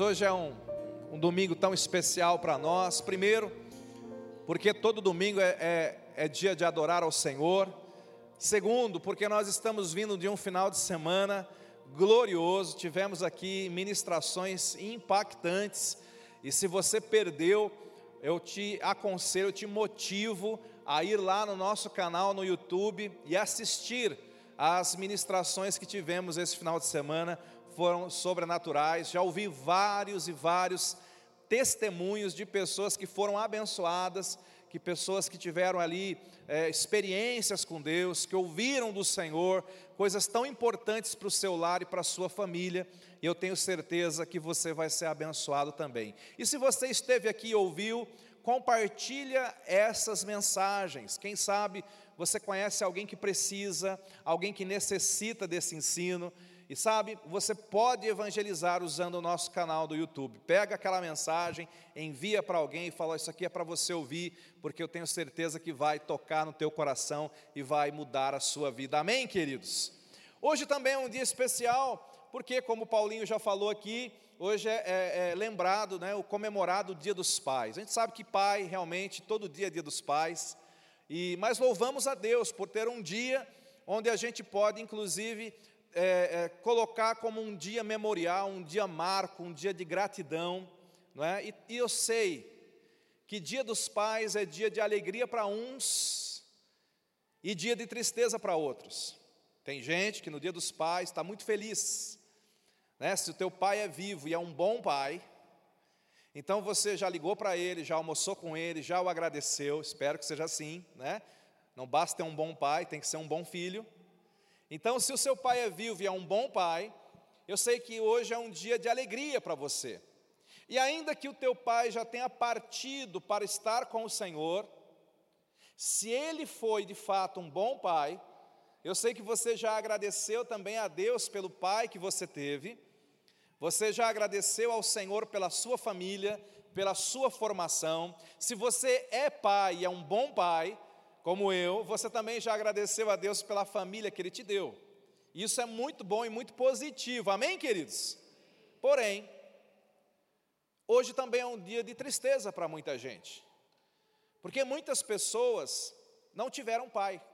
Hoje é um, um domingo tão especial para nós. Primeiro, porque todo domingo é, é, é dia de adorar ao Senhor. Segundo, porque nós estamos vindo de um final de semana glorioso. Tivemos aqui ministrações impactantes. E se você perdeu, eu te aconselho, eu te motivo a ir lá no nosso canal no YouTube e assistir as ministrações que tivemos esse final de semana foram sobrenaturais. Já ouvi vários e vários testemunhos de pessoas que foram abençoadas, que pessoas que tiveram ali é, experiências com Deus, que ouviram do Senhor, coisas tão importantes para o seu lar e para a sua família, e eu tenho certeza que você vai ser abençoado também. E se você esteve aqui e ouviu, compartilha essas mensagens. Quem sabe você conhece alguém que precisa, alguém que necessita desse ensino. E sabe, você pode evangelizar usando o nosso canal do YouTube. Pega aquela mensagem, envia para alguém e fala: Isso aqui é para você ouvir, porque eu tenho certeza que vai tocar no teu coração e vai mudar a sua vida. Amém, queridos? Hoje também é um dia especial, porque, como o Paulinho já falou aqui, hoje é, é, é lembrado, né, o comemorado o Dia dos Pais. A gente sabe que pai, realmente, todo dia é Dia dos Pais, e mas louvamos a Deus por ter um dia onde a gente pode, inclusive, é, é, colocar como um dia memorial, um dia marco, um dia de gratidão, não é? E, e eu sei que dia dos pais é dia de alegria para uns e dia de tristeza para outros. Tem gente que no dia dos pais está muito feliz, né? Se o teu pai é vivo e é um bom pai, então você já ligou para ele, já almoçou com ele, já o agradeceu. Espero que seja assim, né? Não basta ter um bom pai, tem que ser um bom filho. Então, se o seu pai é vivo e é um bom pai, eu sei que hoje é um dia de alegria para você. E ainda que o teu pai já tenha partido para estar com o Senhor, se ele foi de fato um bom pai, eu sei que você já agradeceu também a Deus pelo pai que você teve, você já agradeceu ao Senhor pela sua família, pela sua formação. Se você é pai e é um bom pai, como eu, você também já agradeceu a Deus pela família que Ele te deu. Isso é muito bom e muito positivo, amém, queridos? Porém, hoje também é um dia de tristeza para muita gente, porque muitas pessoas não tiveram pai,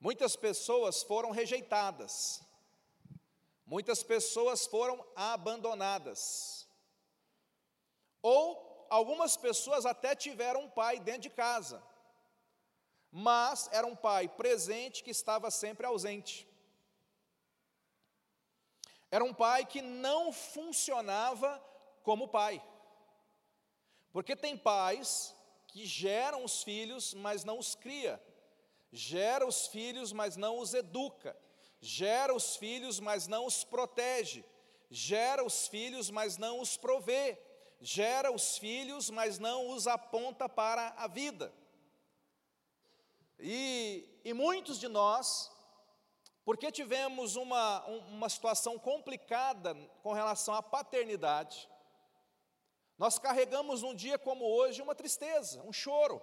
muitas pessoas foram rejeitadas, muitas pessoas foram abandonadas, ou algumas pessoas até tiveram um pai dentro de casa, mas era um pai presente que estava sempre ausente. Era um pai que não funcionava como pai. Porque tem pais que geram os filhos, mas não os cria. Gera os filhos, mas não os educa. Gera os filhos, mas não os protege. Gera os filhos, mas não os provê. Gera os filhos, mas não os aponta para a vida. E, e muitos de nós, porque tivemos uma, uma situação complicada com relação à paternidade, nós carregamos um dia como hoje uma tristeza, um choro.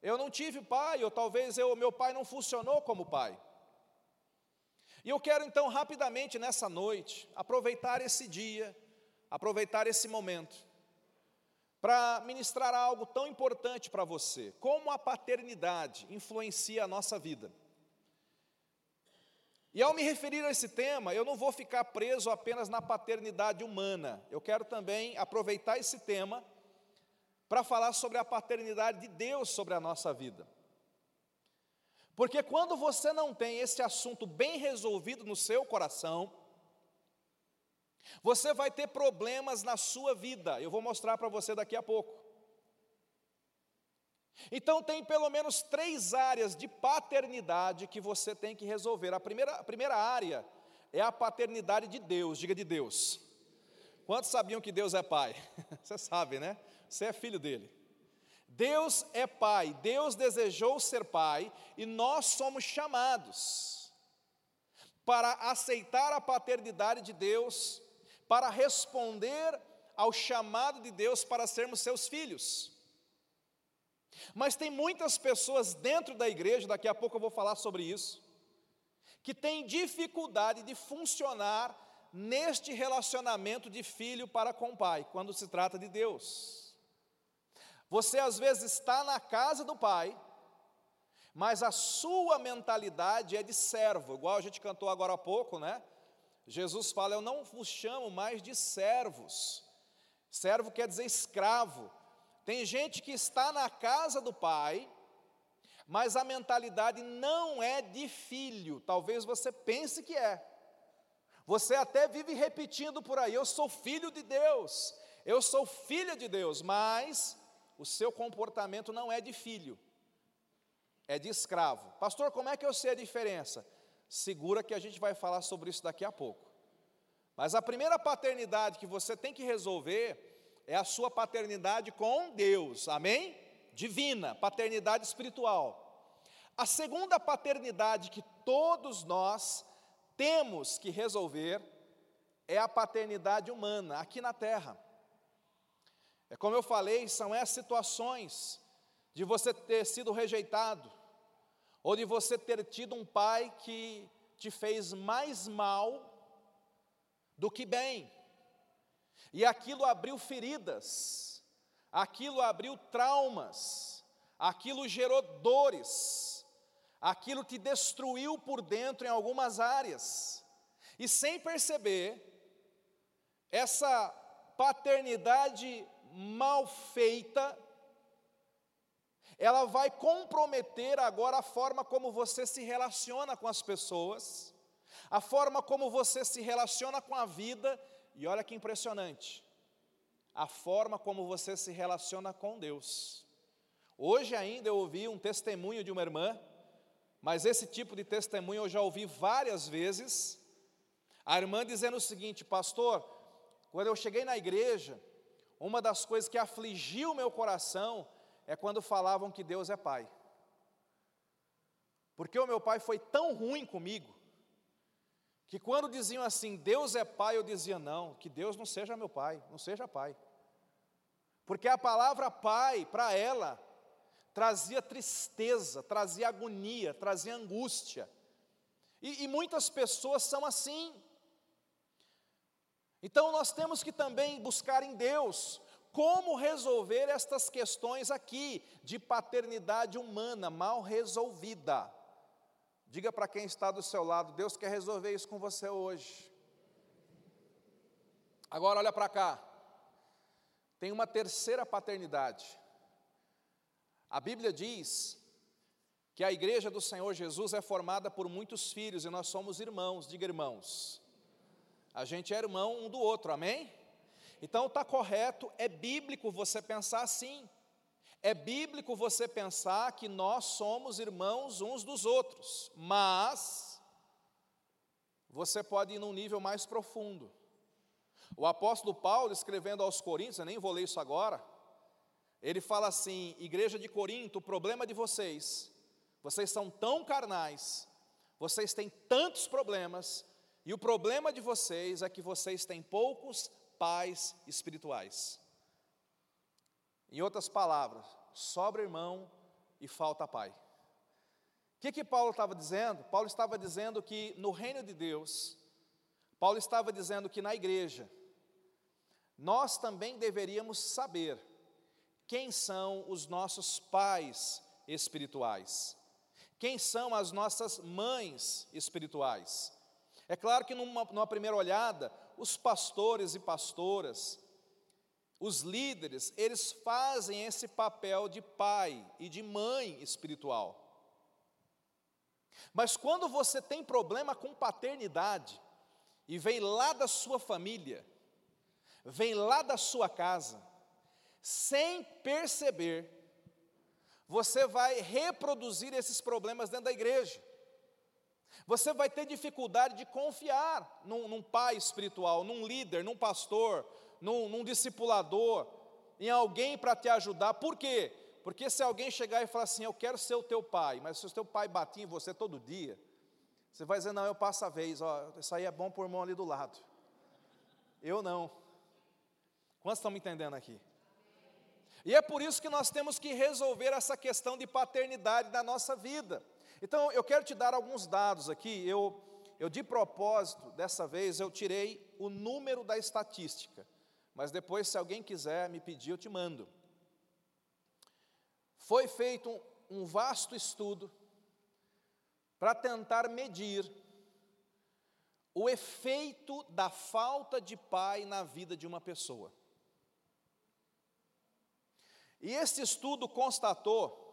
Eu não tive pai, ou talvez eu, meu pai não funcionou como pai. E eu quero então rapidamente nessa noite aproveitar esse dia, aproveitar esse momento para ministrar algo tão importante para você, como a paternidade influencia a nossa vida. E ao me referir a esse tema, eu não vou ficar preso apenas na paternidade humana, eu quero também aproveitar esse tema para falar sobre a paternidade de Deus sobre a nossa vida. Porque quando você não tem esse assunto bem resolvido no seu coração, você vai ter problemas na sua vida, eu vou mostrar para você daqui a pouco. Então, tem pelo menos três áreas de paternidade que você tem que resolver. A primeira, a primeira área é a paternidade de Deus, diga de Deus. Quantos sabiam que Deus é pai? Você sabe, né? Você é filho dele. Deus é pai, Deus desejou ser pai e nós somos chamados para aceitar a paternidade de Deus para responder ao chamado de Deus para sermos seus filhos. Mas tem muitas pessoas dentro da igreja, daqui a pouco eu vou falar sobre isso, que têm dificuldade de funcionar neste relacionamento de filho para com o pai, quando se trata de Deus. Você às vezes está na casa do pai, mas a sua mentalidade é de servo, igual a gente cantou agora há pouco, né? Jesus fala: Eu não vos chamo mais de servos. Servo quer dizer escravo. Tem gente que está na casa do pai, mas a mentalidade não é de filho. Talvez você pense que é. Você até vive repetindo por aí: Eu sou filho de Deus, eu sou filha de Deus, mas o seu comportamento não é de filho, é de escravo. Pastor, como é que eu sei a diferença? Segura que a gente vai falar sobre isso daqui a pouco. Mas a primeira paternidade que você tem que resolver é a sua paternidade com Deus, amém? Divina, paternidade espiritual. A segunda paternidade que todos nós temos que resolver é a paternidade humana aqui na terra. É como eu falei, são essas situações de você ter sido rejeitado, ou de você ter tido um pai que te fez mais mal do que bem, e aquilo abriu feridas, aquilo abriu traumas, aquilo gerou dores, aquilo te destruiu por dentro em algumas áreas, e sem perceber, essa paternidade mal feita, ela vai comprometer agora a forma como você se relaciona com as pessoas, a forma como você se relaciona com a vida, e olha que impressionante, a forma como você se relaciona com Deus. Hoje ainda eu ouvi um testemunho de uma irmã, mas esse tipo de testemunho eu já ouvi várias vezes. A irmã dizendo o seguinte: Pastor, quando eu cheguei na igreja, uma das coisas que afligiu o meu coração é quando falavam que Deus é Pai. Porque o meu pai foi tão ruim comigo, que quando diziam assim, Deus é Pai, eu dizia, não, que Deus não seja meu Pai, não seja Pai. Porque a palavra Pai, para ela, trazia tristeza, trazia agonia, trazia angústia. E, e muitas pessoas são assim. Então nós temos que também buscar em Deus como resolver estas questões aqui de paternidade humana mal resolvida. Diga para quem está do seu lado, Deus quer resolver isso com você hoje. Agora olha para cá. Tem uma terceira paternidade. A Bíblia diz que a igreja do Senhor Jesus é formada por muitos filhos e nós somos irmãos, diga irmãos. A gente é irmão um do outro, amém? Então está correto, é bíblico você pensar assim. É bíblico você pensar que nós somos irmãos uns dos outros, mas você pode ir num nível mais profundo. O apóstolo Paulo, escrevendo aos Coríntios, eu nem vou ler isso agora, ele fala assim: Igreja de Corinto, o problema de vocês, vocês são tão carnais, vocês têm tantos problemas, e o problema de vocês é que vocês têm poucos pais espirituais. Em outras palavras, sobra irmão e falta pai. O que, que Paulo estava dizendo? Paulo estava dizendo que no reino de Deus, Paulo estava dizendo que na igreja, nós também deveríamos saber quem são os nossos pais espirituais, quem são as nossas mães espirituais. É claro que numa, numa primeira olhada, os pastores e pastoras, os líderes, eles fazem esse papel de pai e de mãe espiritual. Mas quando você tem problema com paternidade, e vem lá da sua família, vem lá da sua casa, sem perceber, você vai reproduzir esses problemas dentro da igreja. Você vai ter dificuldade de confiar num, num pai espiritual, num líder, num pastor, num, num discipulador, em alguém para te ajudar. Por quê? Porque se alguém chegar e falar assim, eu quero ser o teu pai, mas se o teu pai bater em você todo dia, você vai dizer, não, eu passo a vez, ó, isso aí é bom para o irmão ali do lado. Eu não. Quantos estão me entendendo aqui? E é por isso que nós temos que resolver essa questão de paternidade da nossa vida. Então, eu quero te dar alguns dados aqui. Eu, eu de propósito, dessa vez, eu tirei o número da estatística, mas depois, se alguém quiser me pedir, eu te mando. Foi feito um, um vasto estudo para tentar medir o efeito da falta de pai na vida de uma pessoa. E esse estudo constatou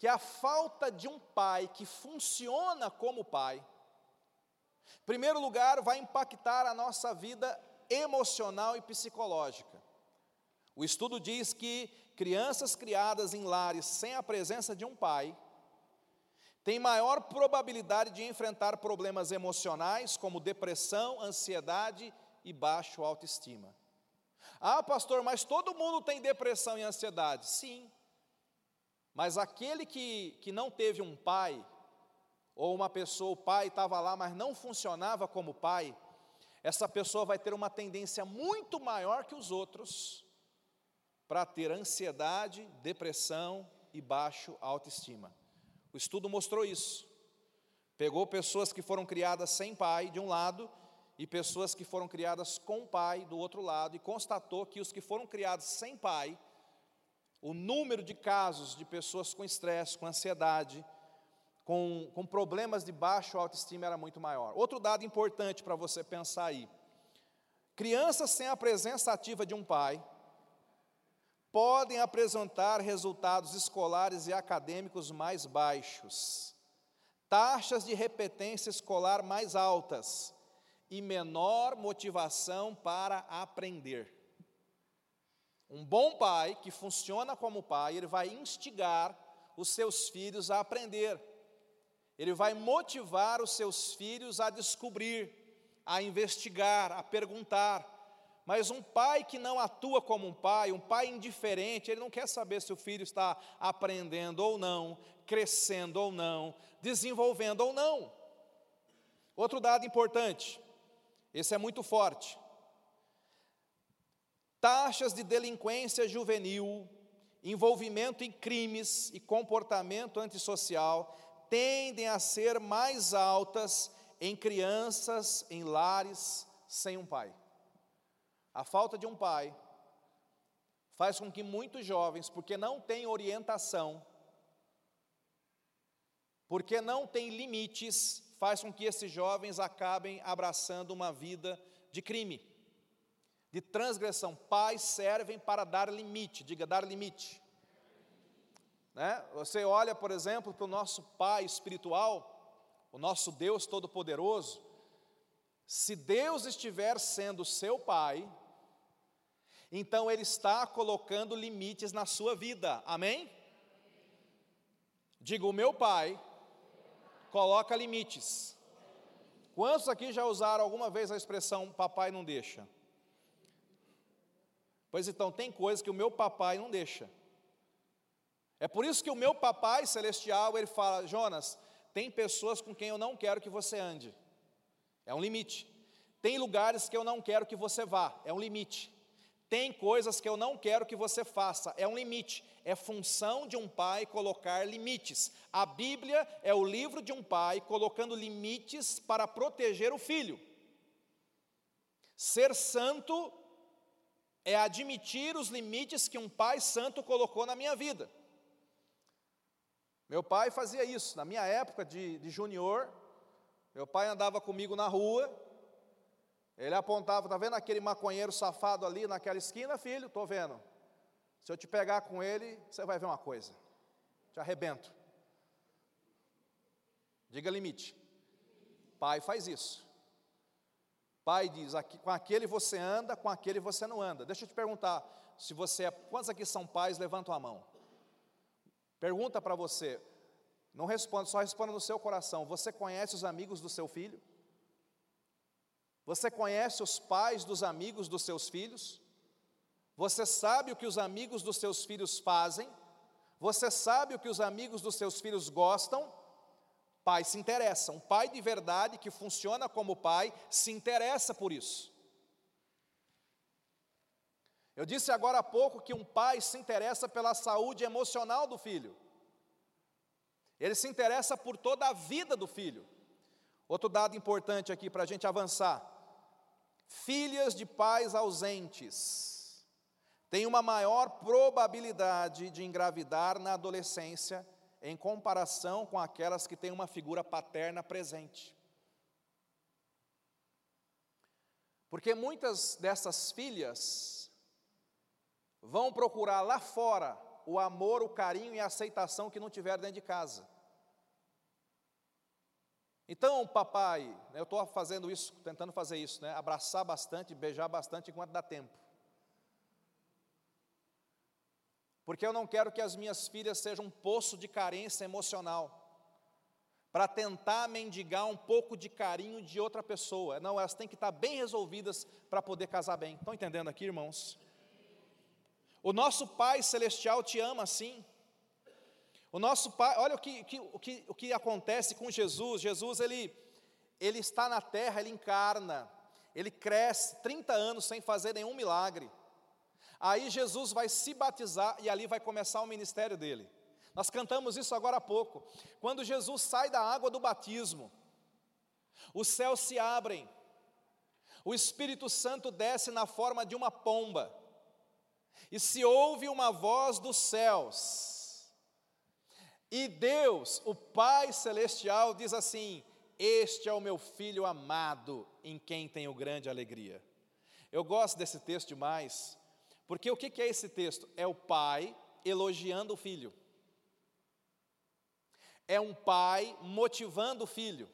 que a falta de um pai que funciona como pai, em primeiro lugar, vai impactar a nossa vida emocional e psicológica. O estudo diz que crianças criadas em lares sem a presença de um pai têm maior probabilidade de enfrentar problemas emocionais como depressão, ansiedade e baixo autoestima. Ah, pastor, mas todo mundo tem depressão e ansiedade. Sim. Mas aquele que, que não teve um pai, ou uma pessoa, o pai estava lá, mas não funcionava como pai, essa pessoa vai ter uma tendência muito maior que os outros para ter ansiedade, depressão e baixo autoestima. O estudo mostrou isso. Pegou pessoas que foram criadas sem pai, de um lado, e pessoas que foram criadas com pai do outro lado, e constatou que os que foram criados sem pai, o número de casos de pessoas com estresse, com ansiedade, com, com problemas de baixo autoestima era muito maior. Outro dado importante para você pensar aí: crianças sem a presença ativa de um pai podem apresentar resultados escolares e acadêmicos mais baixos, taxas de repetência escolar mais altas e menor motivação para aprender. Um bom pai que funciona como pai, ele vai instigar os seus filhos a aprender. Ele vai motivar os seus filhos a descobrir, a investigar, a perguntar. Mas um pai que não atua como um pai, um pai indiferente, ele não quer saber se o filho está aprendendo ou não, crescendo ou não, desenvolvendo ou não. Outro dado importante: esse é muito forte. Taxas de delinquência juvenil, envolvimento em crimes e comportamento antissocial tendem a ser mais altas em crianças em lares sem um pai. A falta de um pai faz com que muitos jovens, porque não têm orientação, porque não têm limites, faz com que esses jovens acabem abraçando uma vida de crime, de transgressão. Pais servem para dar limite, diga dar limite. Né? Você olha, por exemplo, para o nosso Pai espiritual, o nosso Deus Todo-Poderoso. Se Deus estiver sendo seu Pai, então Ele está colocando limites na sua vida, amém? Diga, o meu Pai coloca limites. Quantos aqui já usaram alguma vez a expressão papai não deixa? Pois então, tem coisas que o meu papai não deixa. É por isso que o meu papai celestial, ele fala: Jonas, tem pessoas com quem eu não quero que você ande. É um limite. Tem lugares que eu não quero que você vá. É um limite. Tem coisas que eu não quero que você faça, é um limite. É função de um pai colocar limites. A Bíblia é o livro de um pai colocando limites para proteger o filho. Ser santo é admitir os limites que um pai santo colocou na minha vida. Meu pai fazia isso. Na minha época de, de junior, meu pai andava comigo na rua, ele apontava, está vendo aquele maconheiro safado ali naquela esquina, filho? Estou vendo. Se eu te pegar com ele, você vai ver uma coisa. Te arrebento. Diga limite. Pai faz isso. Pai diz: aqui, com aquele você anda, com aquele você não anda. Deixa eu te perguntar: se você é. Quantos aqui são pais? Levantam a mão. Pergunta para você. Não responda, só responda no seu coração. Você conhece os amigos do seu filho? Você conhece os pais dos amigos dos seus filhos? Você sabe o que os amigos dos seus filhos fazem? Você sabe o que os amigos dos seus filhos gostam? Pai se interessa. Um pai de verdade que funciona como pai se interessa por isso. Eu disse agora há pouco que um pai se interessa pela saúde emocional do filho. Ele se interessa por toda a vida do filho. Outro dado importante aqui para a gente avançar: filhas de pais ausentes têm uma maior probabilidade de engravidar na adolescência em comparação com aquelas que têm uma figura paterna presente. Porque muitas dessas filhas vão procurar lá fora o amor, o carinho e a aceitação que não tiveram dentro de casa. Então, papai, né, eu estou fazendo isso, tentando fazer isso, né, abraçar bastante, beijar bastante enquanto dá tempo. Porque eu não quero que as minhas filhas sejam um poço de carência emocional para tentar mendigar um pouco de carinho de outra pessoa. Não, elas têm que estar bem resolvidas para poder casar bem. Estão entendendo aqui, irmãos? O nosso Pai Celestial te ama assim. O nosso Pai, olha o que, que, o que, o que acontece com Jesus. Jesus, ele, ele está na terra, ele encarna, ele cresce 30 anos sem fazer nenhum milagre. Aí Jesus vai se batizar e ali vai começar o ministério dele. Nós cantamos isso agora há pouco. Quando Jesus sai da água do batismo, os céus se abrem, o Espírito Santo desce na forma de uma pomba, e se ouve uma voz dos céus, e Deus, o Pai Celestial, diz assim: Este é o meu filho amado, em quem tenho grande alegria. Eu gosto desse texto demais, porque o que é esse texto? É o pai elogiando o filho é um pai motivando o filho.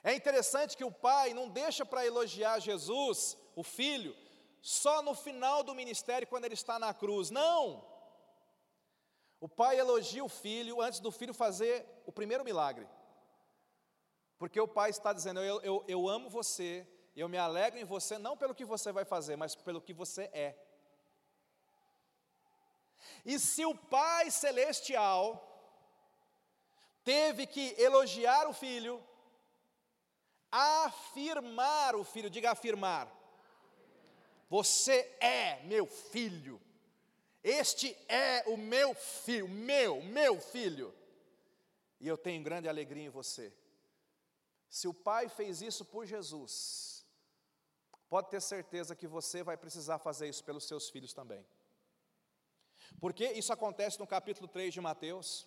É interessante que o pai não deixa para elogiar Jesus, o filho, só no final do ministério, quando ele está na cruz. Não! O pai elogia o filho antes do filho fazer o primeiro milagre. Porque o pai está dizendo: Eu, eu, eu amo você, eu me alegro em você, não pelo que você vai fazer, mas pelo que você é. E se o Pai Celestial teve que elogiar o filho, afirmar o filho, diga afirmar. Você é meu filho. Este é o meu filho, meu, meu filho. E eu tenho grande alegria em você. Se o Pai fez isso por Jesus, pode ter certeza que você vai precisar fazer isso pelos seus filhos também. Porque isso acontece no capítulo 3 de Mateus.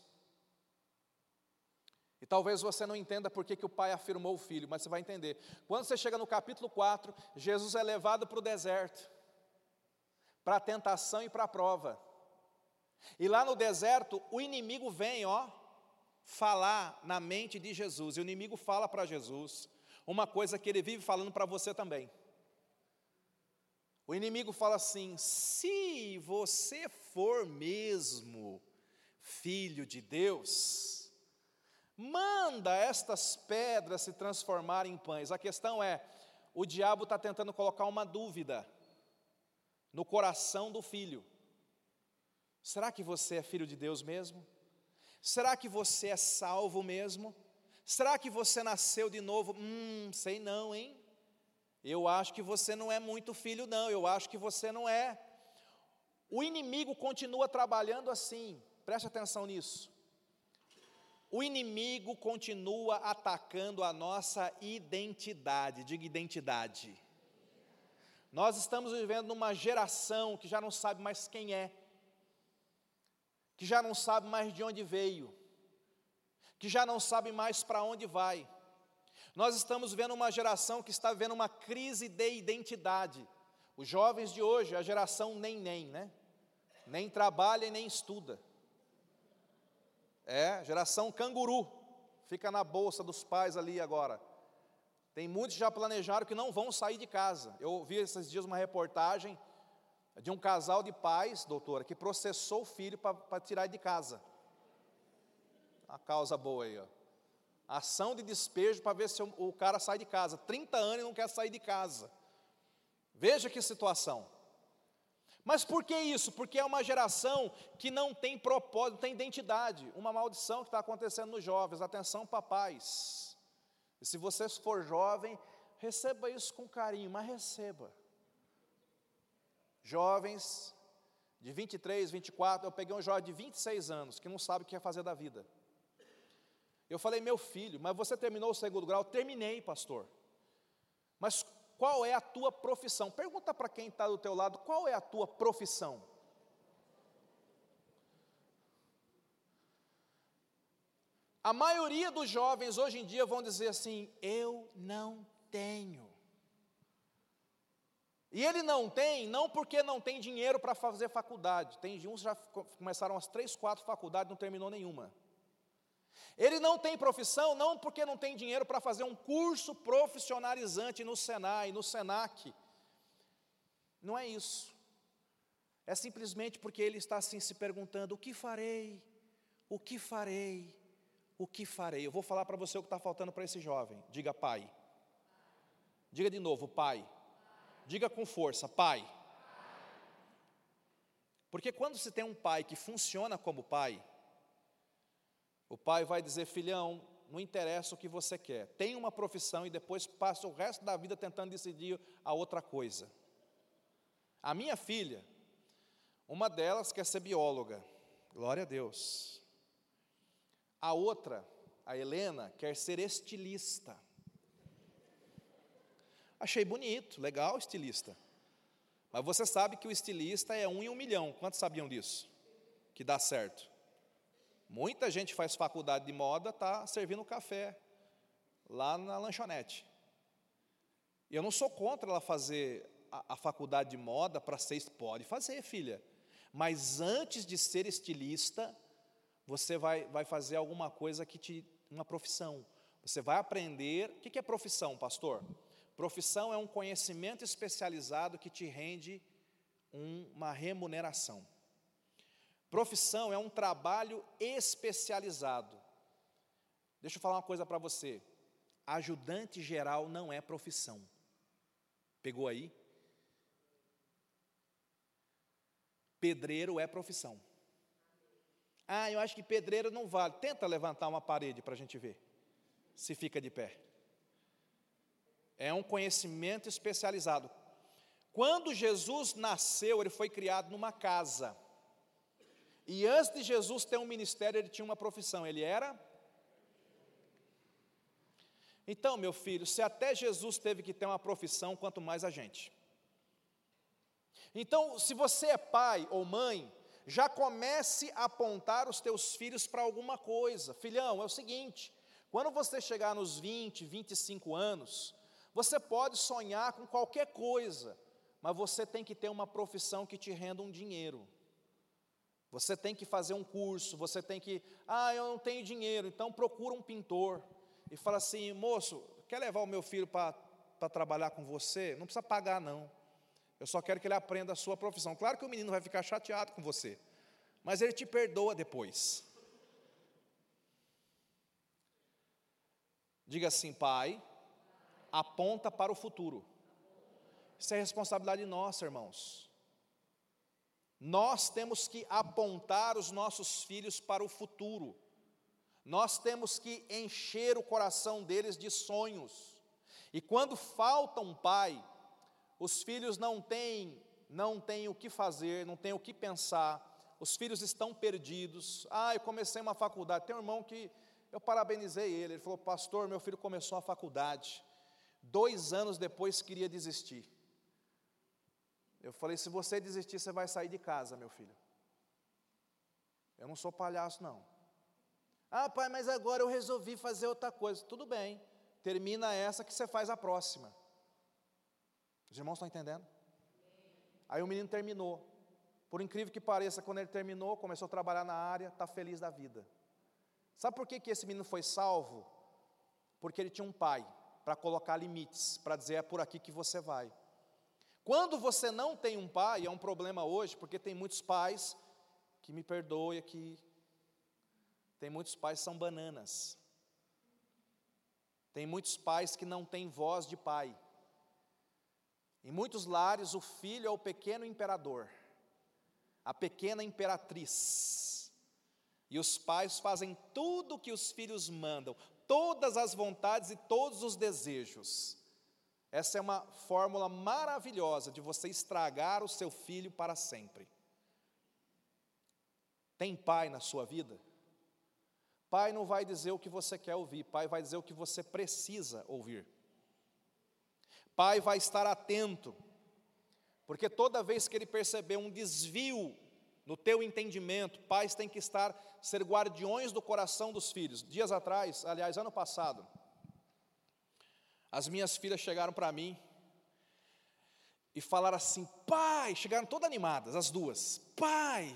E talvez você não entenda por que, que o pai afirmou o filho, mas você vai entender. Quando você chega no capítulo 4, Jesus é levado para o deserto, para a tentação e para a prova. E lá no deserto, o inimigo vem, ó, falar na mente de Jesus. E o inimigo fala para Jesus uma coisa que ele vive falando para você também. O inimigo fala assim: se você for mesmo filho de Deus, Manda estas pedras se transformarem em pães. A questão é: o diabo está tentando colocar uma dúvida no coração do filho. Será que você é filho de Deus mesmo? Será que você é salvo mesmo? Será que você nasceu de novo? Hum, sei não, hein? Eu acho que você não é muito filho, não. Eu acho que você não é. O inimigo continua trabalhando assim, preste atenção nisso o inimigo continua atacando a nossa identidade, diga identidade. Nós estamos vivendo numa geração que já não sabe mais quem é, que já não sabe mais de onde veio, que já não sabe mais para onde vai. Nós estamos vendo uma geração que está vivendo uma crise de identidade. Os jovens de hoje, a geração nem nem, né? Nem trabalha e nem estuda. É, geração canguru. Fica na bolsa dos pais ali agora. Tem muitos que já planejaram que não vão sair de casa. Eu vi esses dias uma reportagem de um casal de pais, doutora, que processou o filho para tirar de casa. A causa boa aí, ó. Ação de despejo para ver se o, cara sai de casa. 30 anos e não quer sair de casa. Veja que situação. Mas por que isso? Porque é uma geração que não tem propósito, não tem identidade. Uma maldição que está acontecendo nos jovens. Atenção, papais. E se você for jovem, receba isso com carinho, mas receba. Jovens de 23, 24, eu peguei um jovem de 26 anos que não sabe o que é fazer da vida. Eu falei, meu filho, mas você terminou o segundo grau? Terminei, pastor. Mas qual é a tua profissão? Pergunta para quem está do teu lado, qual é a tua profissão? A maioria dos jovens hoje em dia vão dizer assim: eu não tenho. E ele não tem, não porque não tem dinheiro para fazer faculdade. Tem uns já começaram as três, quatro faculdades, não terminou nenhuma. Ele não tem profissão, não porque não tem dinheiro para fazer um curso profissionalizante no Senai, no Senac. Não é isso. É simplesmente porque ele está assim se perguntando: o que farei? O que farei? O que farei? Eu vou falar para você o que está faltando para esse jovem. Diga, pai. Diga de novo, pai. Diga com força, pai. Porque quando se tem um pai que funciona como pai, o pai vai dizer: filhão, não interessa o que você quer, tem uma profissão e depois passa o resto da vida tentando decidir a outra coisa. A minha filha, uma delas quer ser bióloga, glória a Deus. A outra, a Helena, quer ser estilista. Achei bonito, legal, estilista. Mas você sabe que o estilista é um em um milhão. Quantos sabiam disso? Que dá certo. Muita gente faz faculdade de moda, está servindo café lá na lanchonete. Eu não sou contra ela fazer a, a faculdade de moda para ser. Pode fazer, filha. Mas antes de ser estilista, você vai, vai fazer alguma coisa que te. uma profissão. Você vai aprender. O que é profissão, pastor? Profissão é um conhecimento especializado que te rende uma remuneração. Profissão é um trabalho especializado. Deixa eu falar uma coisa para você. Ajudante geral não é profissão. Pegou aí? Pedreiro é profissão. Ah, eu acho que pedreiro não vale. Tenta levantar uma parede para a gente ver se fica de pé. É um conhecimento especializado. Quando Jesus nasceu, ele foi criado numa casa. E antes de Jesus ter um ministério, ele tinha uma profissão. Ele era. Então, meu filho, se até Jesus teve que ter uma profissão, quanto mais a gente. Então, se você é pai ou mãe, já comece a apontar os teus filhos para alguma coisa. Filhão, é o seguinte: quando você chegar nos 20, 25 anos, você pode sonhar com qualquer coisa, mas você tem que ter uma profissão que te renda um dinheiro. Você tem que fazer um curso, você tem que, ah, eu não tenho dinheiro, então procura um pintor e fala assim, moço, quer levar o meu filho para trabalhar com você? Não precisa pagar, não. Eu só quero que ele aprenda a sua profissão. Claro que o menino vai ficar chateado com você, mas ele te perdoa depois. Diga assim, pai, aponta para o futuro. Isso é responsabilidade nossa, irmãos. Nós temos que apontar os nossos filhos para o futuro. Nós temos que encher o coração deles de sonhos. E quando falta um pai, os filhos não têm, não têm o que fazer, não têm o que pensar. Os filhos estão perdidos. Ah, eu comecei uma faculdade. Tem um irmão que eu parabenizei ele. Ele falou: "Pastor, meu filho começou a faculdade. Dois anos depois queria desistir. Eu falei: se você desistir, você vai sair de casa, meu filho. Eu não sou palhaço, não. Ah, pai, mas agora eu resolvi fazer outra coisa. Tudo bem, termina essa que você faz a próxima. Os irmãos estão entendendo? Aí o menino terminou. Por incrível que pareça, quando ele terminou, começou a trabalhar na área, está feliz da vida. Sabe por que, que esse menino foi salvo? Porque ele tinha um pai para colocar limites, para dizer é por aqui que você vai. Quando você não tem um pai, é um problema hoje, porque tem muitos pais que me perdoe aqui. Tem muitos pais que são bananas. Tem muitos pais que não têm voz de pai. Em muitos lares, o filho é o pequeno imperador, a pequena imperatriz. E os pais fazem tudo o que os filhos mandam, todas as vontades e todos os desejos. Essa é uma fórmula maravilhosa de você estragar o seu filho para sempre. Tem pai na sua vida? Pai não vai dizer o que você quer ouvir, pai vai dizer o que você precisa ouvir. Pai vai estar atento, porque toda vez que ele perceber um desvio no teu entendimento, pais têm que estar, ser guardiões do coração dos filhos. Dias atrás, aliás, ano passado, as minhas filhas chegaram para mim e falaram assim: pai, chegaram todas animadas, as duas, pai,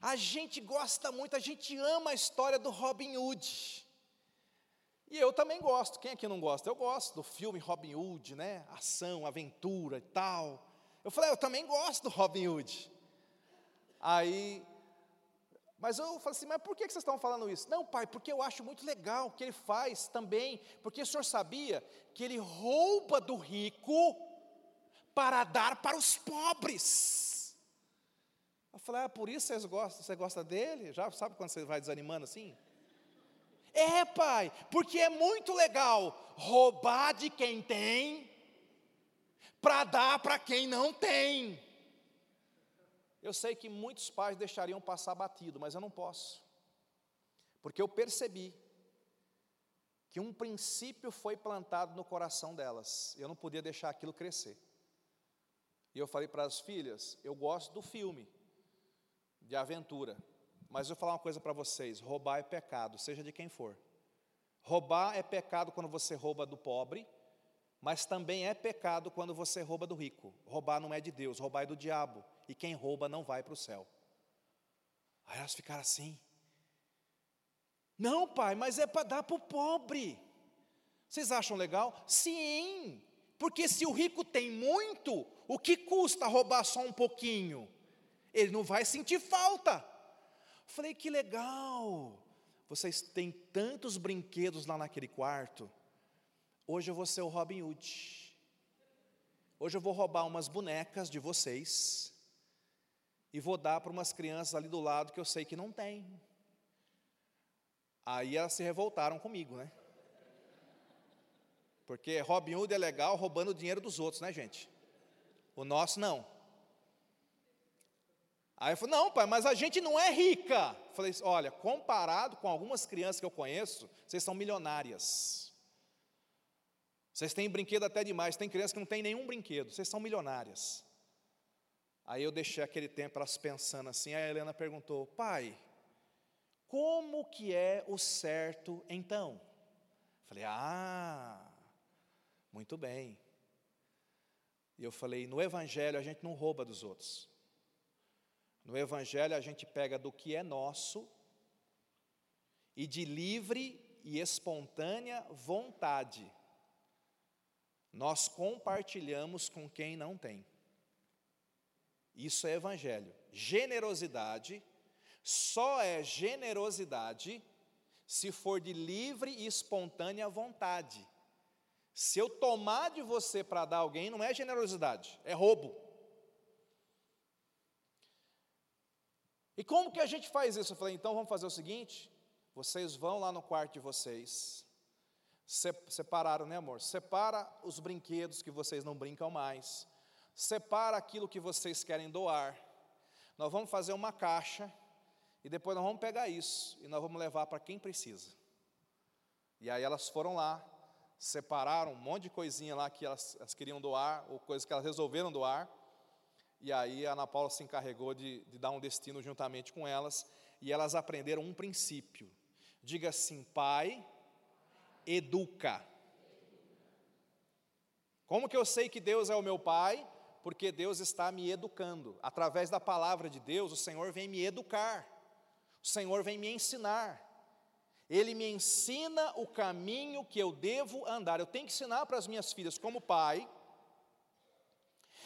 a gente gosta muito, a gente ama a história do Robin Hood. E eu também gosto, quem aqui não gosta? Eu gosto do filme Robin Hood, né? Ação, aventura e tal. Eu falei, eu também gosto do Robin Hood. Aí, mas eu falei assim, mas por que vocês estão falando isso? Não, pai, porque eu acho muito legal o que ele faz também, porque o senhor sabia que ele rouba do rico para dar para os pobres. Eu falei, ah, por isso vocês gostam, você gosta dele? Já sabe quando você vai desanimando assim? É, pai, porque é muito legal roubar de quem tem para dar para quem não tem. Eu sei que muitos pais deixariam passar batido, mas eu não posso. Porque eu percebi que um princípio foi plantado no coração delas. Eu não podia deixar aquilo crescer. E eu falei para as filhas: eu gosto do filme de aventura, mas eu vou falar uma coisa para vocês: roubar é pecado, seja de quem for. Roubar é pecado quando você rouba do pobre, mas também é pecado quando você rouba do rico. Roubar não é de Deus, roubar é do diabo. E quem rouba não vai para o céu. Aí elas ficaram assim. Não, pai, mas é para dar para o pobre. Vocês acham legal? Sim, porque se o rico tem muito, o que custa roubar só um pouquinho? Ele não vai sentir falta. Falei, que legal. Vocês têm tantos brinquedos lá naquele quarto. Hoje eu vou ser o Robin Hood. Hoje eu vou roubar umas bonecas de vocês e vou dar para umas crianças ali do lado que eu sei que não tem. Aí elas se revoltaram comigo, né? Porque Robin Hood é legal roubando o dinheiro dos outros, né, gente? O nosso não. Aí eu falei, não, pai, mas a gente não é rica. Eu falei, olha, comparado com algumas crianças que eu conheço, vocês são milionárias. Vocês têm brinquedo até demais, tem crianças que não tem nenhum brinquedo, vocês são milionárias. Aí eu deixei aquele tempo elas pensando assim, aí a Helena perguntou, pai, como que é o certo então? Falei, ah, muito bem. E eu falei, no Evangelho a gente não rouba dos outros. No Evangelho a gente pega do que é nosso e de livre e espontânea vontade nós compartilhamos com quem não tem. Isso é evangelho. Generosidade só é generosidade se for de livre e espontânea vontade. Se eu tomar de você para dar alguém, não é generosidade, é roubo. E como que a gente faz isso? Eu falei, então vamos fazer o seguinte: vocês vão lá no quarto de vocês, Separaram, né, amor? Separa os brinquedos que vocês não brincam mais. Separa aquilo que vocês querem doar. Nós vamos fazer uma caixa e depois nós vamos pegar isso e nós vamos levar para quem precisa. E aí elas foram lá, separaram um monte de coisinha lá que elas, elas queriam doar, ou coisas que elas resolveram doar. E aí a Ana Paula se encarregou de, de dar um destino juntamente com elas, e elas aprenderam um princípio. Diga assim, pai, educa. Como que eu sei que Deus é o meu Pai? Porque Deus está me educando. Através da palavra de Deus, o Senhor vem me educar. O Senhor vem me ensinar. Ele me ensina o caminho que eu devo andar. Eu tenho que ensinar para as minhas filhas, como pai,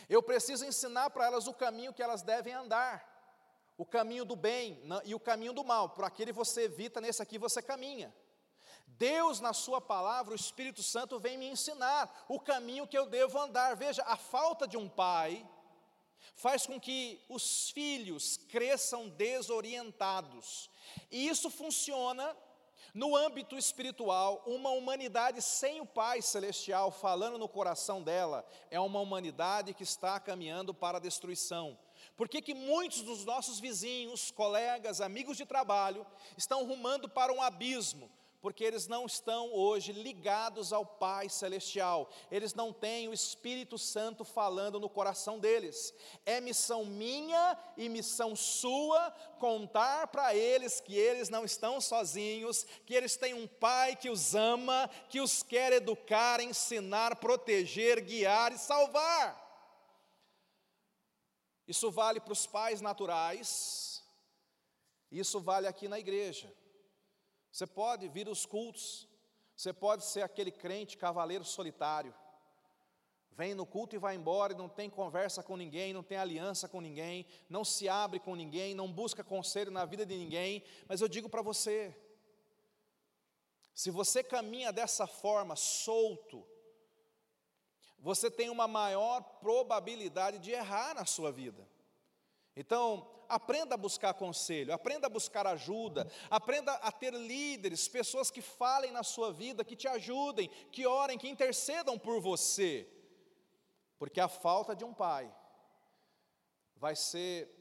eu preciso ensinar para elas o caminho que elas devem andar, o caminho do bem e o caminho do mal. Por aquele você evita, nesse aqui você caminha. Deus, na Sua palavra, o Espírito Santo vem me ensinar o caminho que eu devo andar. Veja, a falta de um pai faz com que os filhos cresçam desorientados, e isso funciona No âmbito espiritual, uma humanidade sem o Pai Celestial falando no coração dela é uma humanidade que está caminhando para a destruição. Por que, que muitos dos nossos vizinhos, colegas, amigos de trabalho estão rumando para um abismo? Porque eles não estão hoje ligados ao Pai Celestial, eles não têm o Espírito Santo falando no coração deles. É missão minha e missão sua contar para eles que eles não estão sozinhos, que eles têm um Pai que os ama, que os quer educar, ensinar, proteger, guiar e salvar. Isso vale para os pais naturais, isso vale aqui na igreja. Você pode vir aos cultos, você pode ser aquele crente cavaleiro solitário, vem no culto e vai embora e não tem conversa com ninguém, não tem aliança com ninguém, não se abre com ninguém, não busca conselho na vida de ninguém, mas eu digo para você, se você caminha dessa forma, solto, você tem uma maior probabilidade de errar na sua vida. Então, aprenda a buscar conselho, aprenda a buscar ajuda, aprenda a ter líderes, pessoas que falem na sua vida, que te ajudem, que orem, que intercedam por você. Porque a falta de um pai vai ser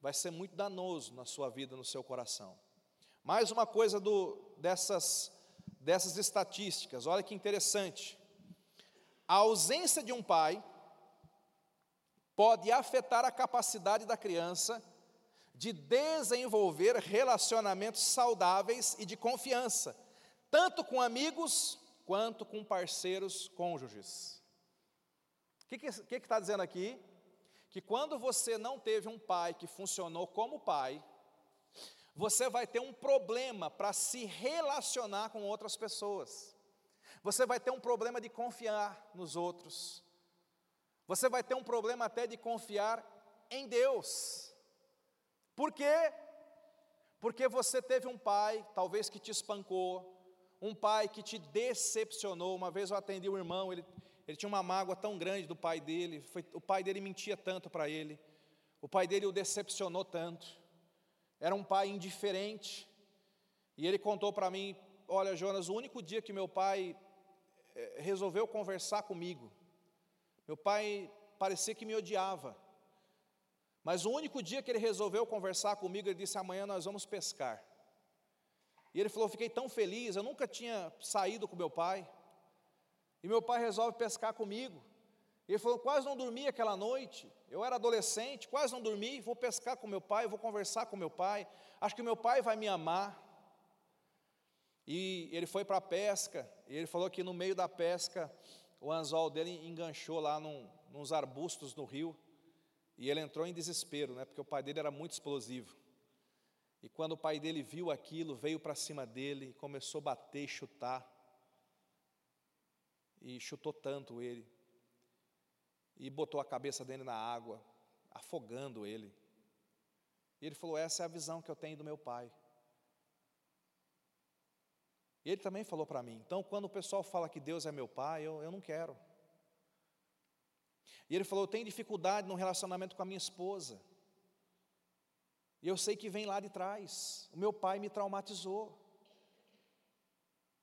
vai ser muito danoso na sua vida, no seu coração. Mais uma coisa do, dessas dessas estatísticas, olha que interessante. A ausência de um pai pode afetar a capacidade da criança de desenvolver relacionamentos saudáveis e de confiança, tanto com amigos quanto com parceiros cônjuges. O que está que, que tá dizendo aqui? Que quando você não teve um pai que funcionou como pai, você vai ter um problema para se relacionar com outras pessoas. Você vai ter um problema de confiar nos outros. Você vai ter um problema até de confiar em Deus. Por quê? Porque você teve um pai, talvez que te espancou, um pai que te decepcionou. Uma vez eu atendi um irmão, ele, ele tinha uma mágoa tão grande do pai dele, foi, o pai dele mentia tanto para ele, o pai dele o decepcionou tanto, era um pai indiferente. E ele contou para mim: Olha, Jonas, o único dia que meu pai eh, resolveu conversar comigo, meu pai parecia que me odiava. Mas o único dia que ele resolveu conversar comigo, ele disse: Amanhã nós vamos pescar. E ele falou: Fiquei tão feliz, eu nunca tinha saído com meu pai. E meu pai resolve pescar comigo. Ele falou: Quase não dormi aquela noite. Eu era adolescente, quase não dormi. Vou pescar com meu pai, vou conversar com meu pai. Acho que meu pai vai me amar. E ele foi para a pesca. E ele falou que no meio da pesca o anzol dele enganchou lá num, nos arbustos no rio, e ele entrou em desespero, né, porque o pai dele era muito explosivo. E quando o pai dele viu aquilo, veio para cima dele, começou a bater e chutar. E chutou tanto ele. E botou a cabeça dele na água, afogando ele. E ele falou: Essa é a visão que eu tenho do meu pai. Ele também falou para mim. Então, quando o pessoal fala que Deus é meu pai, eu, eu não quero. E ele falou: Eu tenho dificuldade no relacionamento com a minha esposa. E eu sei que vem lá de trás. O meu pai me traumatizou.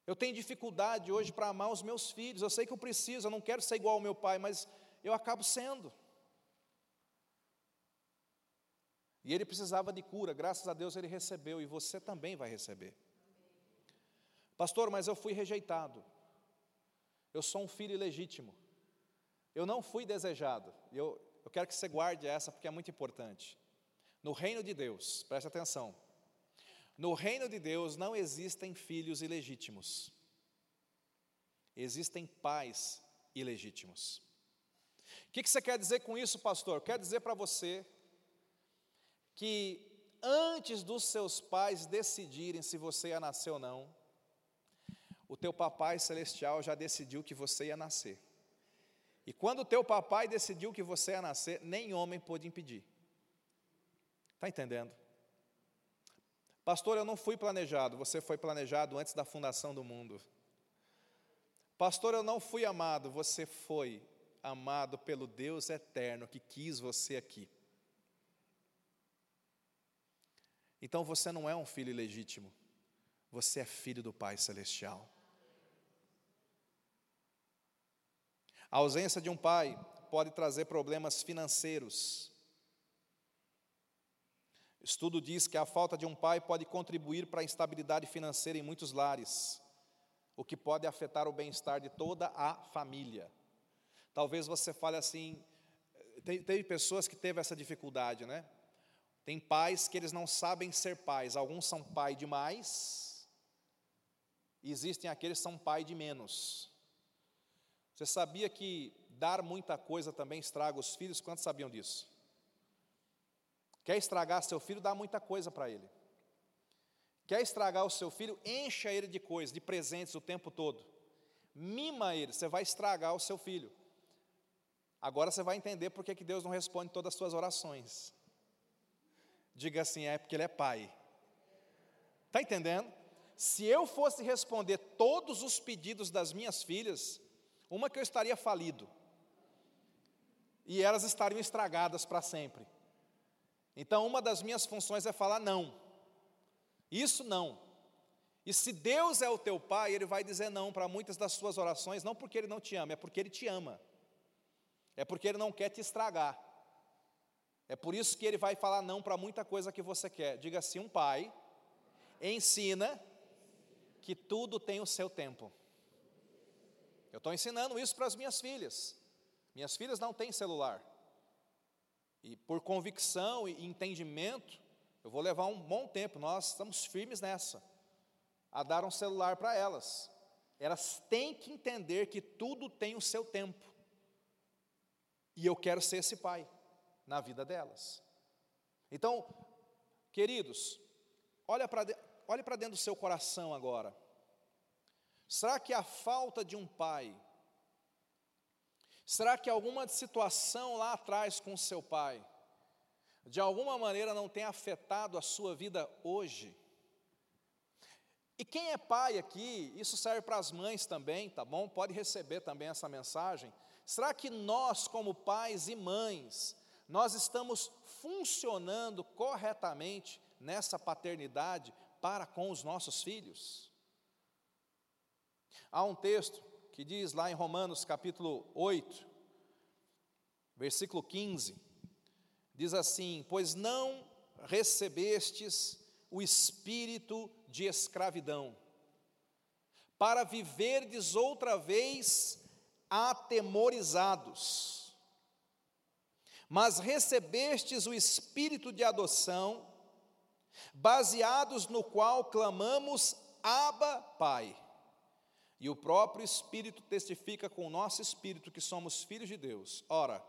Eu tenho dificuldade hoje para amar os meus filhos. Eu sei que eu preciso, eu não quero ser igual ao meu pai, mas eu acabo sendo. E ele precisava de cura, graças a Deus ele recebeu, e você também vai receber. Pastor, mas eu fui rejeitado. Eu sou um filho ilegítimo. Eu não fui desejado. Eu, eu quero que você guarde essa porque é muito importante. No reino de Deus, preste atenção. No reino de Deus não existem filhos ilegítimos. Existem pais ilegítimos. O que, que você quer dizer com isso, pastor? Quer dizer para você que antes dos seus pais decidirem se você ia nascer ou não, o teu papai celestial já decidiu que você ia nascer. E quando o teu papai decidiu que você ia nascer, nem homem pôde impedir. Está entendendo? Pastor, eu não fui planejado, você foi planejado antes da fundação do mundo. Pastor, eu não fui amado, você foi amado pelo Deus eterno que quis você aqui. Então você não é um filho ilegítimo. você é filho do Pai Celestial. A ausência de um pai pode trazer problemas financeiros. Estudo diz que a falta de um pai pode contribuir para a instabilidade financeira em muitos lares, o que pode afetar o bem-estar de toda a família. Talvez você fale assim, teve pessoas que teve essa dificuldade, né? Tem pais que eles não sabem ser pais, alguns são pai demais, existem aqueles que são pai de menos. Você sabia que dar muita coisa também estraga os filhos? Quantos sabiam disso? Quer estragar seu filho, dá muita coisa para ele. Quer estragar o seu filho, encha ele de coisas, de presentes o tempo todo. Mima ele, você vai estragar o seu filho. Agora você vai entender por que Deus não responde todas as suas orações. Diga assim, é porque Ele é Pai. Está entendendo? Se eu fosse responder todos os pedidos das minhas filhas, uma que eu estaria falido, e elas estariam estragadas para sempre. Então, uma das minhas funções é falar não. Isso não. E se Deus é o teu pai, Ele vai dizer não para muitas das suas orações, não porque Ele não te ama, é porque Ele te ama. É porque Ele não quer te estragar. É por isso que Ele vai falar não para muita coisa que você quer. Diga assim: um pai ensina que tudo tem o seu tempo. Eu estou ensinando isso para as minhas filhas. Minhas filhas não têm celular. E por convicção e entendimento, eu vou levar um bom tempo, nós estamos firmes nessa, a dar um celular para elas. Elas têm que entender que tudo tem o seu tempo. E eu quero ser esse pai na vida delas. Então, queridos, olha para olhe para dentro do seu coração agora. Será que a falta de um pai, será que alguma situação lá atrás com seu pai, de alguma maneira não tem afetado a sua vida hoje? E quem é pai aqui, isso serve para as mães também, tá bom? Pode receber também essa mensagem. Será que nós, como pais e mães, nós estamos funcionando corretamente nessa paternidade para com os nossos filhos? Há um texto que diz lá em Romanos capítulo 8, versículo 15, diz assim: Pois não recebestes o espírito de escravidão, para viverdes outra vez atemorizados, mas recebestes o espírito de adoção, baseados no qual clamamos Abba, Pai. E o próprio Espírito testifica com o nosso espírito que somos filhos de Deus. Ora,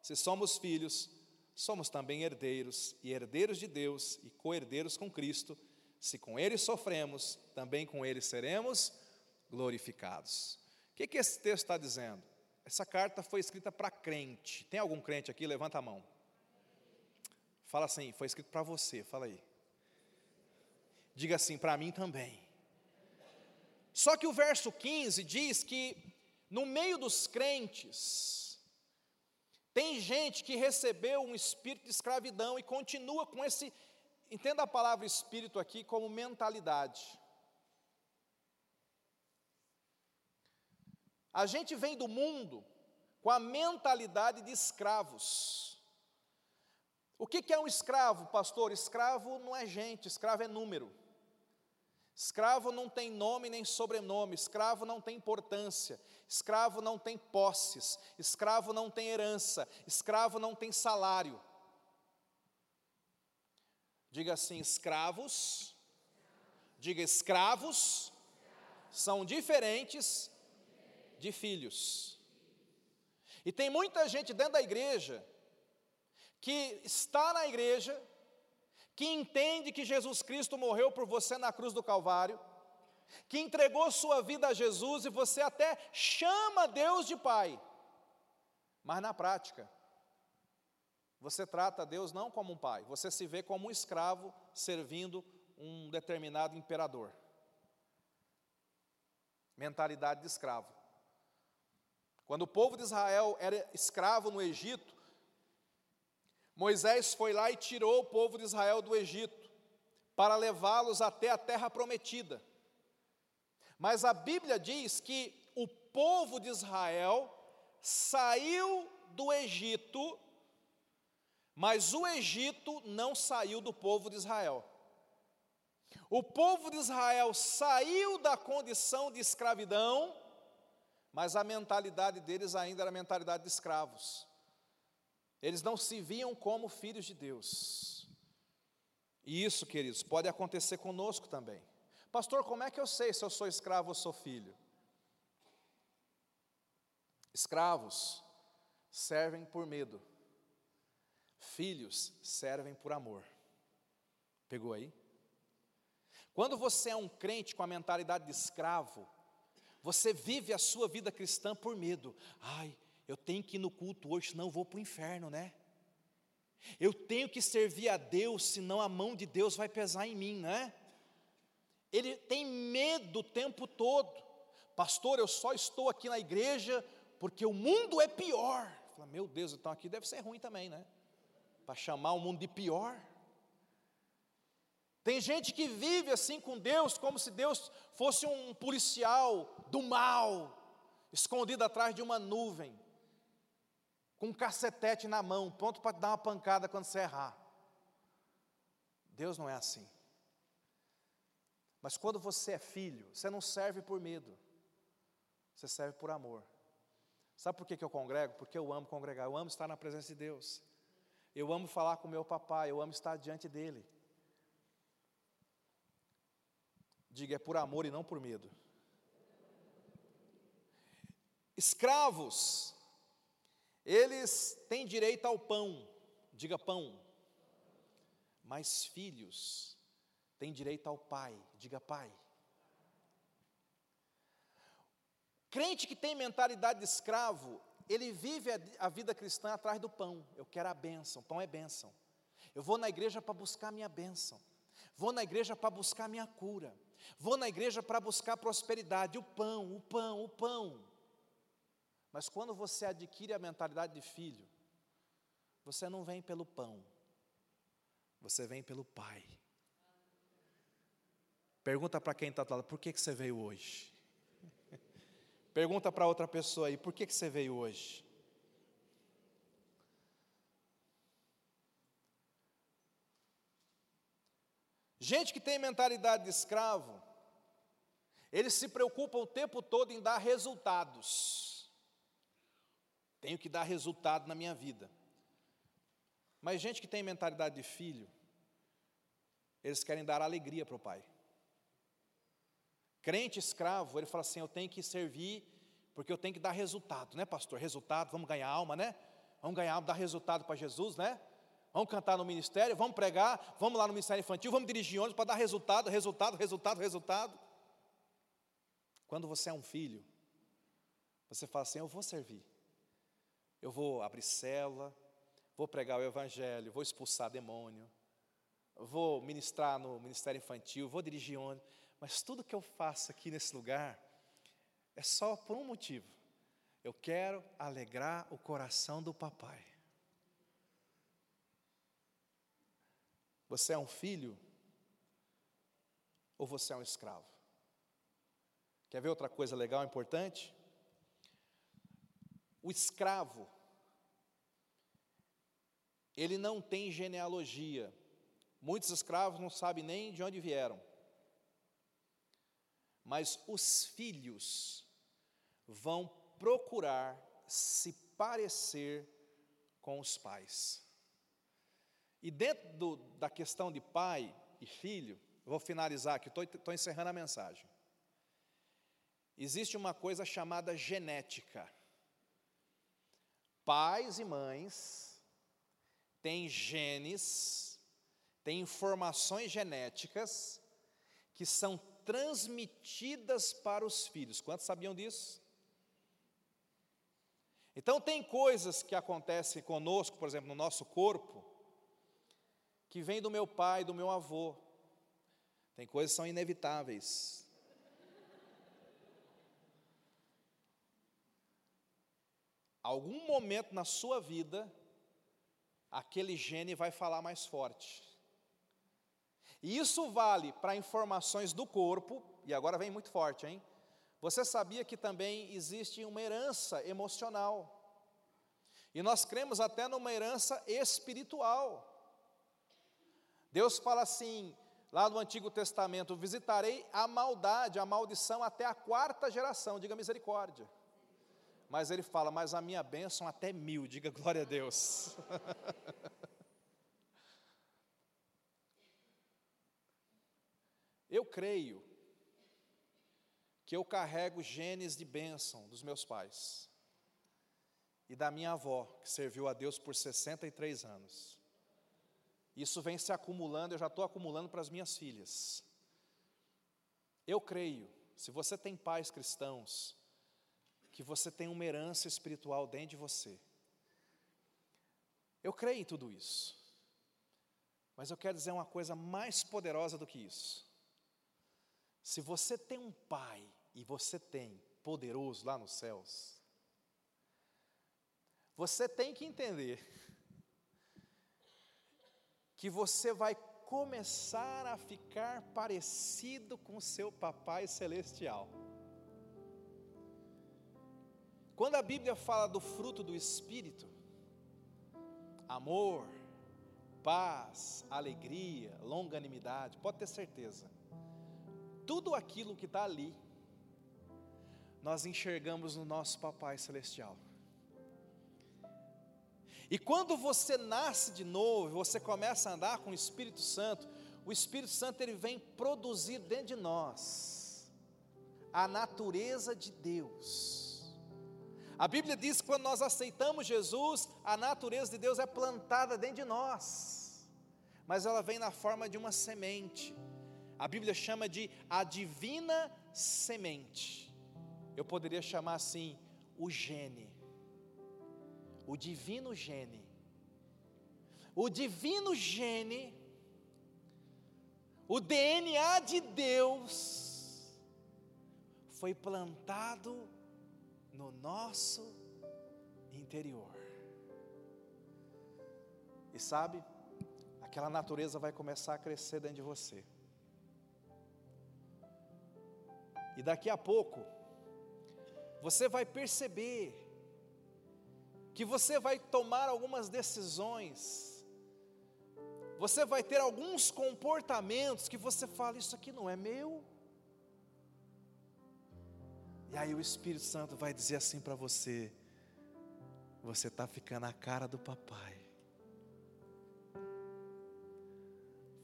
se somos filhos, somos também herdeiros, e herdeiros de Deus e co-herdeiros com Cristo. Se com Ele sofremos, também com Ele seremos glorificados. O que, que esse texto está dizendo? Essa carta foi escrita para crente. Tem algum crente aqui? Levanta a mão. Fala assim, foi escrito para você, fala aí. Diga assim, para mim também. Só que o verso 15 diz que no meio dos crentes, tem gente que recebeu um espírito de escravidão e continua com esse, entenda a palavra espírito aqui como mentalidade. A gente vem do mundo com a mentalidade de escravos. O que, que é um escravo, pastor? Escravo não é gente, escravo é número. Escravo não tem nome nem sobrenome, escravo não tem importância, escravo não tem posses, escravo não tem herança, escravo não tem salário. Diga assim: escravos, diga escravos, são diferentes de filhos. E tem muita gente dentro da igreja que está na igreja, que entende que Jesus Cristo morreu por você na cruz do Calvário, que entregou sua vida a Jesus e você até chama Deus de Pai, mas na prática, você trata Deus não como um pai, você se vê como um escravo servindo um determinado imperador. Mentalidade de escravo. Quando o povo de Israel era escravo no Egito, Moisés foi lá e tirou o povo de Israel do Egito. para levá-los até a terra prometida. Mas a Bíblia diz que o povo de Israel saiu do Egito, mas o Egito não saiu do povo de Israel. O povo de Israel saiu da condição de escravidão, mas a mentalidade deles ainda era a mentalidade de escravos. Eles não se viam como filhos de Deus. E isso, queridos, pode acontecer conosco também. Pastor, como é que eu sei se eu sou escravo ou sou filho? Escravos servem por medo, filhos servem por amor. Pegou aí? Quando você é um crente com a mentalidade de escravo, você vive a sua vida cristã por medo. Ai, eu tenho que ir no culto hoje, senão eu vou para o inferno, né? Eu tenho que servir a Deus, senão a mão de Deus vai pesar em mim, né? Ele tem medo o tempo todo. Pastor, eu só estou aqui na igreja porque o mundo é pior. Fala, meu Deus, então aqui deve ser ruim também, né? Para chamar o mundo de pior. Tem gente que vive assim com Deus, como se Deus fosse um policial do mal, escondido atrás de uma nuvem, com um cacetete na mão, pronto para dar uma pancada quando você errar. Deus não é assim. Mas quando você é filho, você não serve por medo, você serve por amor. Sabe por que, que eu congrego? Porque eu amo congregar, eu amo estar na presença de Deus, eu amo falar com meu papai, eu amo estar diante dEle. Diga, é por amor e não por medo. Escravos, eles têm direito ao pão, diga pão. Mas filhos têm direito ao pai, diga pai. Crente que tem mentalidade de escravo, ele vive a, vida cristã atrás do pão. Eu quero a bênção, pão é bênção. Eu vou na igreja para buscar minha bênção. Vou na igreja para buscar minha cura. Vou na igreja para buscar prosperidade, o pão, o pão, o pão. Mas quando você adquire a mentalidade de filho, você não vem pelo pão, você vem pelo Pai. Pergunta para quem está do lado, por que, que você veio hoje? Pergunta para outra pessoa aí, por que, que você veio hoje? Gente que tem mentalidade de escravo, eles se preocupam o tempo todo em dar resultados. Tenho que dar resultado na minha vida. Mas gente que tem mentalidade de filho, eles querem dar alegria para o pai. Crente escravo, ele fala assim: eu tenho que servir porque eu tenho que dar resultado, né, pastor? Resultado, vamos ganhar alma, né? Vamos ganhar, dar resultado para Jesus, né? Vamos cantar no ministério, vamos pregar, vamos lá no ministério infantil, vamos dirigir ônibus para dar resultado, resultado, resultado, resultado. Quando você é um filho, você fala assim: Eu vou servir, eu vou abrir célula, vou pregar o evangelho, vou expulsar demônio, vou ministrar no ministério infantil, vou dirigir ônibus, mas tudo que eu faço aqui nesse lugar é só por um motivo: eu quero alegrar o coração do papai. Você é um filho ou você é um escravo? Quer ver outra coisa legal, importante? O escravo, ele não tem genealogia. Muitos escravos não sabem nem de onde vieram. Mas os filhos vão procurar se parecer com os pais. E dentro do, da questão de pai e filho, vou finalizar aqui, estou encerrando a mensagem. Existe uma coisa chamada genética. Pais e mães têm genes, têm informações genéticas que são transmitidas para os filhos. Quantos sabiam disso? Então, tem coisas que acontecem conosco, por exemplo, no nosso corpo, que vem do meu pai, do meu avô. Tem coisas que são inevitáveis. Algum momento na sua vida, aquele gene vai falar mais forte. E isso vale para informações do corpo, e agora vem muito forte, hein? Você sabia que também existe uma herança emocional. E nós cremos até numa herança espiritual. Deus fala assim, lá no Antigo Testamento: visitarei a maldade, a maldição até a quarta geração, diga misericórdia. Mas ele fala, mas a minha bênção até mil, diga glória a Deus. eu creio que eu carrego genes de bênção dos meus pais e da minha avó, que serviu a Deus por 63 anos. Isso vem se acumulando, eu já estou acumulando para as minhas filhas. Eu creio, se você tem pais cristãos, que você tem uma herança espiritual dentro de você. Eu creio em tudo isso. Mas eu quero dizer uma coisa mais poderosa do que isso. Se você tem um pai e você tem poderoso lá nos céus, você tem que entender que você vai começar a ficar parecido com seu papai celestial. Quando a Bíblia fala do fruto do Espírito, amor, paz, alegria, longanimidade, pode ter certeza, tudo aquilo que está ali, nós enxergamos no nosso Papai Celestial. E quando você nasce de novo, você começa a andar com o Espírito Santo, o Espírito Santo ele vem produzir dentro de nós a natureza de Deus. A Bíblia diz que quando nós aceitamos Jesus, a natureza de Deus é plantada dentro de nós, mas ela vem na forma de uma semente. A Bíblia chama de a divina semente. Eu poderia chamar assim, o gene o divino gene. O divino gene, o DNA de Deus, foi plantado no nosso interior. E sabe, aquela natureza vai começar a crescer dentro de você. E daqui a pouco, você vai perceber que você vai tomar algumas decisões, você vai ter alguns comportamentos que você fala: Isso aqui não é meu. E aí o Espírito Santo vai dizer assim para você: Você está ficando a cara do papai.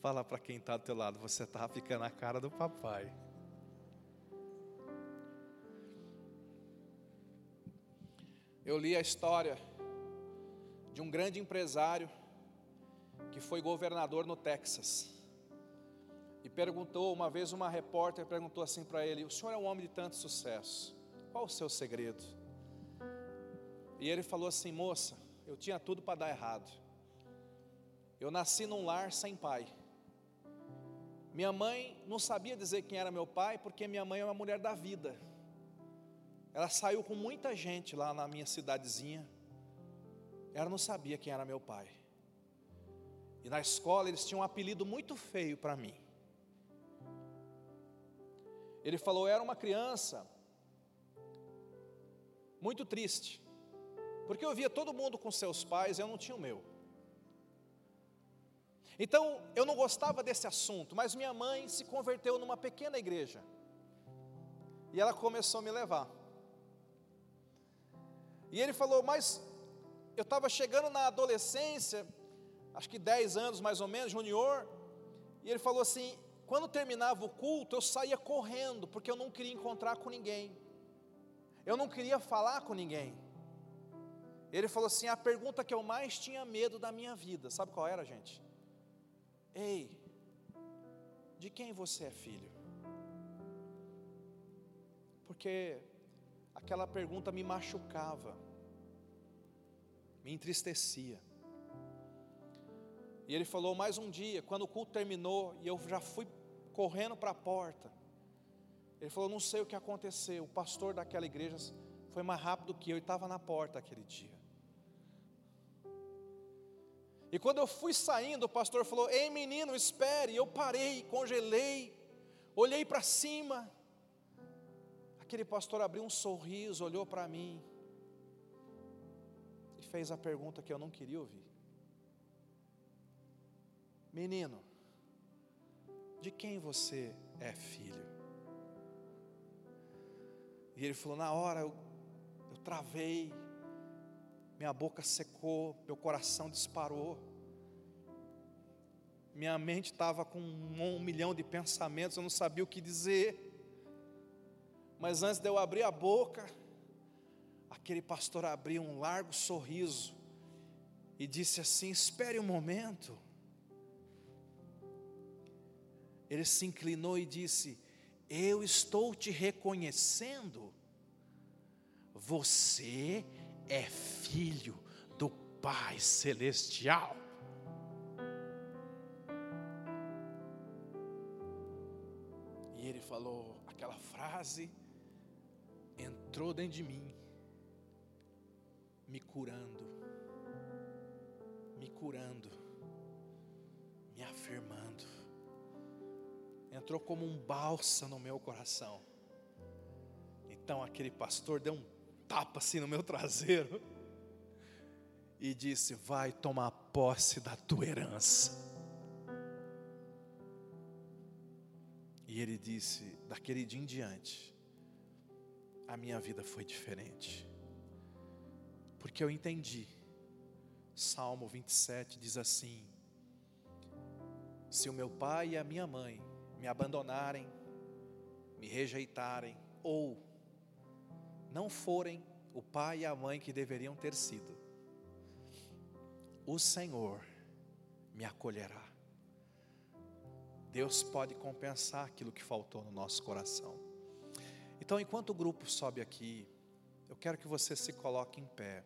Fala para quem está do teu lado: Você está ficando a cara do papai. Eu li a história de um grande empresário que foi governador no Texas. E perguntou, uma vez uma repórter perguntou assim para ele: O senhor é um homem de tanto sucesso, qual o seu segredo? E ele falou assim: Moça, eu tinha tudo para dar errado. Eu nasci num lar sem pai. Minha mãe não sabia dizer quem era meu pai, porque minha mãe é uma mulher da vida. Ela saiu com muita gente lá na minha cidadezinha. Ela não sabia quem era meu pai. E na escola eles tinham um apelido muito feio para mim. Ele falou: era uma criança muito triste, porque eu via todo mundo com seus pais e eu não tinha o meu. Então eu não gostava desse assunto, mas minha mãe se converteu numa pequena igreja e ela começou a me levar. E ele falou: Mas eu estava chegando na adolescência, acho que 10 anos mais ou menos, junior, e ele falou assim: quando terminava o culto, eu saía correndo, porque eu não queria encontrar com ninguém, eu não queria falar com ninguém. Ele falou assim: a pergunta que eu mais tinha medo da minha vida, sabe qual era, gente? Ei, de quem você é filho? Porque aquela pergunta me machucava, me entristecia. E ele falou mais um dia, quando o culto terminou e eu já fui correndo para a porta. Ele falou: Não sei o que aconteceu. O pastor daquela igreja foi mais rápido que eu e estava na porta aquele dia. E quando eu fui saindo, o pastor falou: Ei menino, espere. Eu parei, congelei, olhei para cima. Aquele pastor abriu um sorriso, olhou para mim e fez a pergunta que eu não queria ouvir: Menino, de quem você é filho? E ele falou: Na hora eu, eu travei, minha boca secou, meu coração disparou, minha mente estava com um, um milhão de pensamentos, eu não sabia o que dizer. Mas antes de eu abrir a boca, aquele pastor abriu um largo sorriso e disse assim: Espere um momento. Ele se inclinou e disse: Eu estou te reconhecendo. Você é filho do Pai Celestial. E ele falou aquela frase, entrou dentro de mim, me curando, me curando, me afirmando, entrou como um bálsamo no meu coração. Então aquele pastor deu um tapa assim no meu traseiro e disse: Vai tomar posse da tua herança. E ele disse: Daquele dia em diante, a minha vida foi diferente, porque eu entendi. Salmo 27 diz assim: Se o meu pai e a minha mãe me abandonarem, me rejeitarem, ou não forem o pai e a mãe que deveriam ter sido, o Senhor me acolherá. Deus pode compensar aquilo que faltou no nosso coração. Então, enquanto o grupo sobe aqui, eu quero que você se coloque em pé.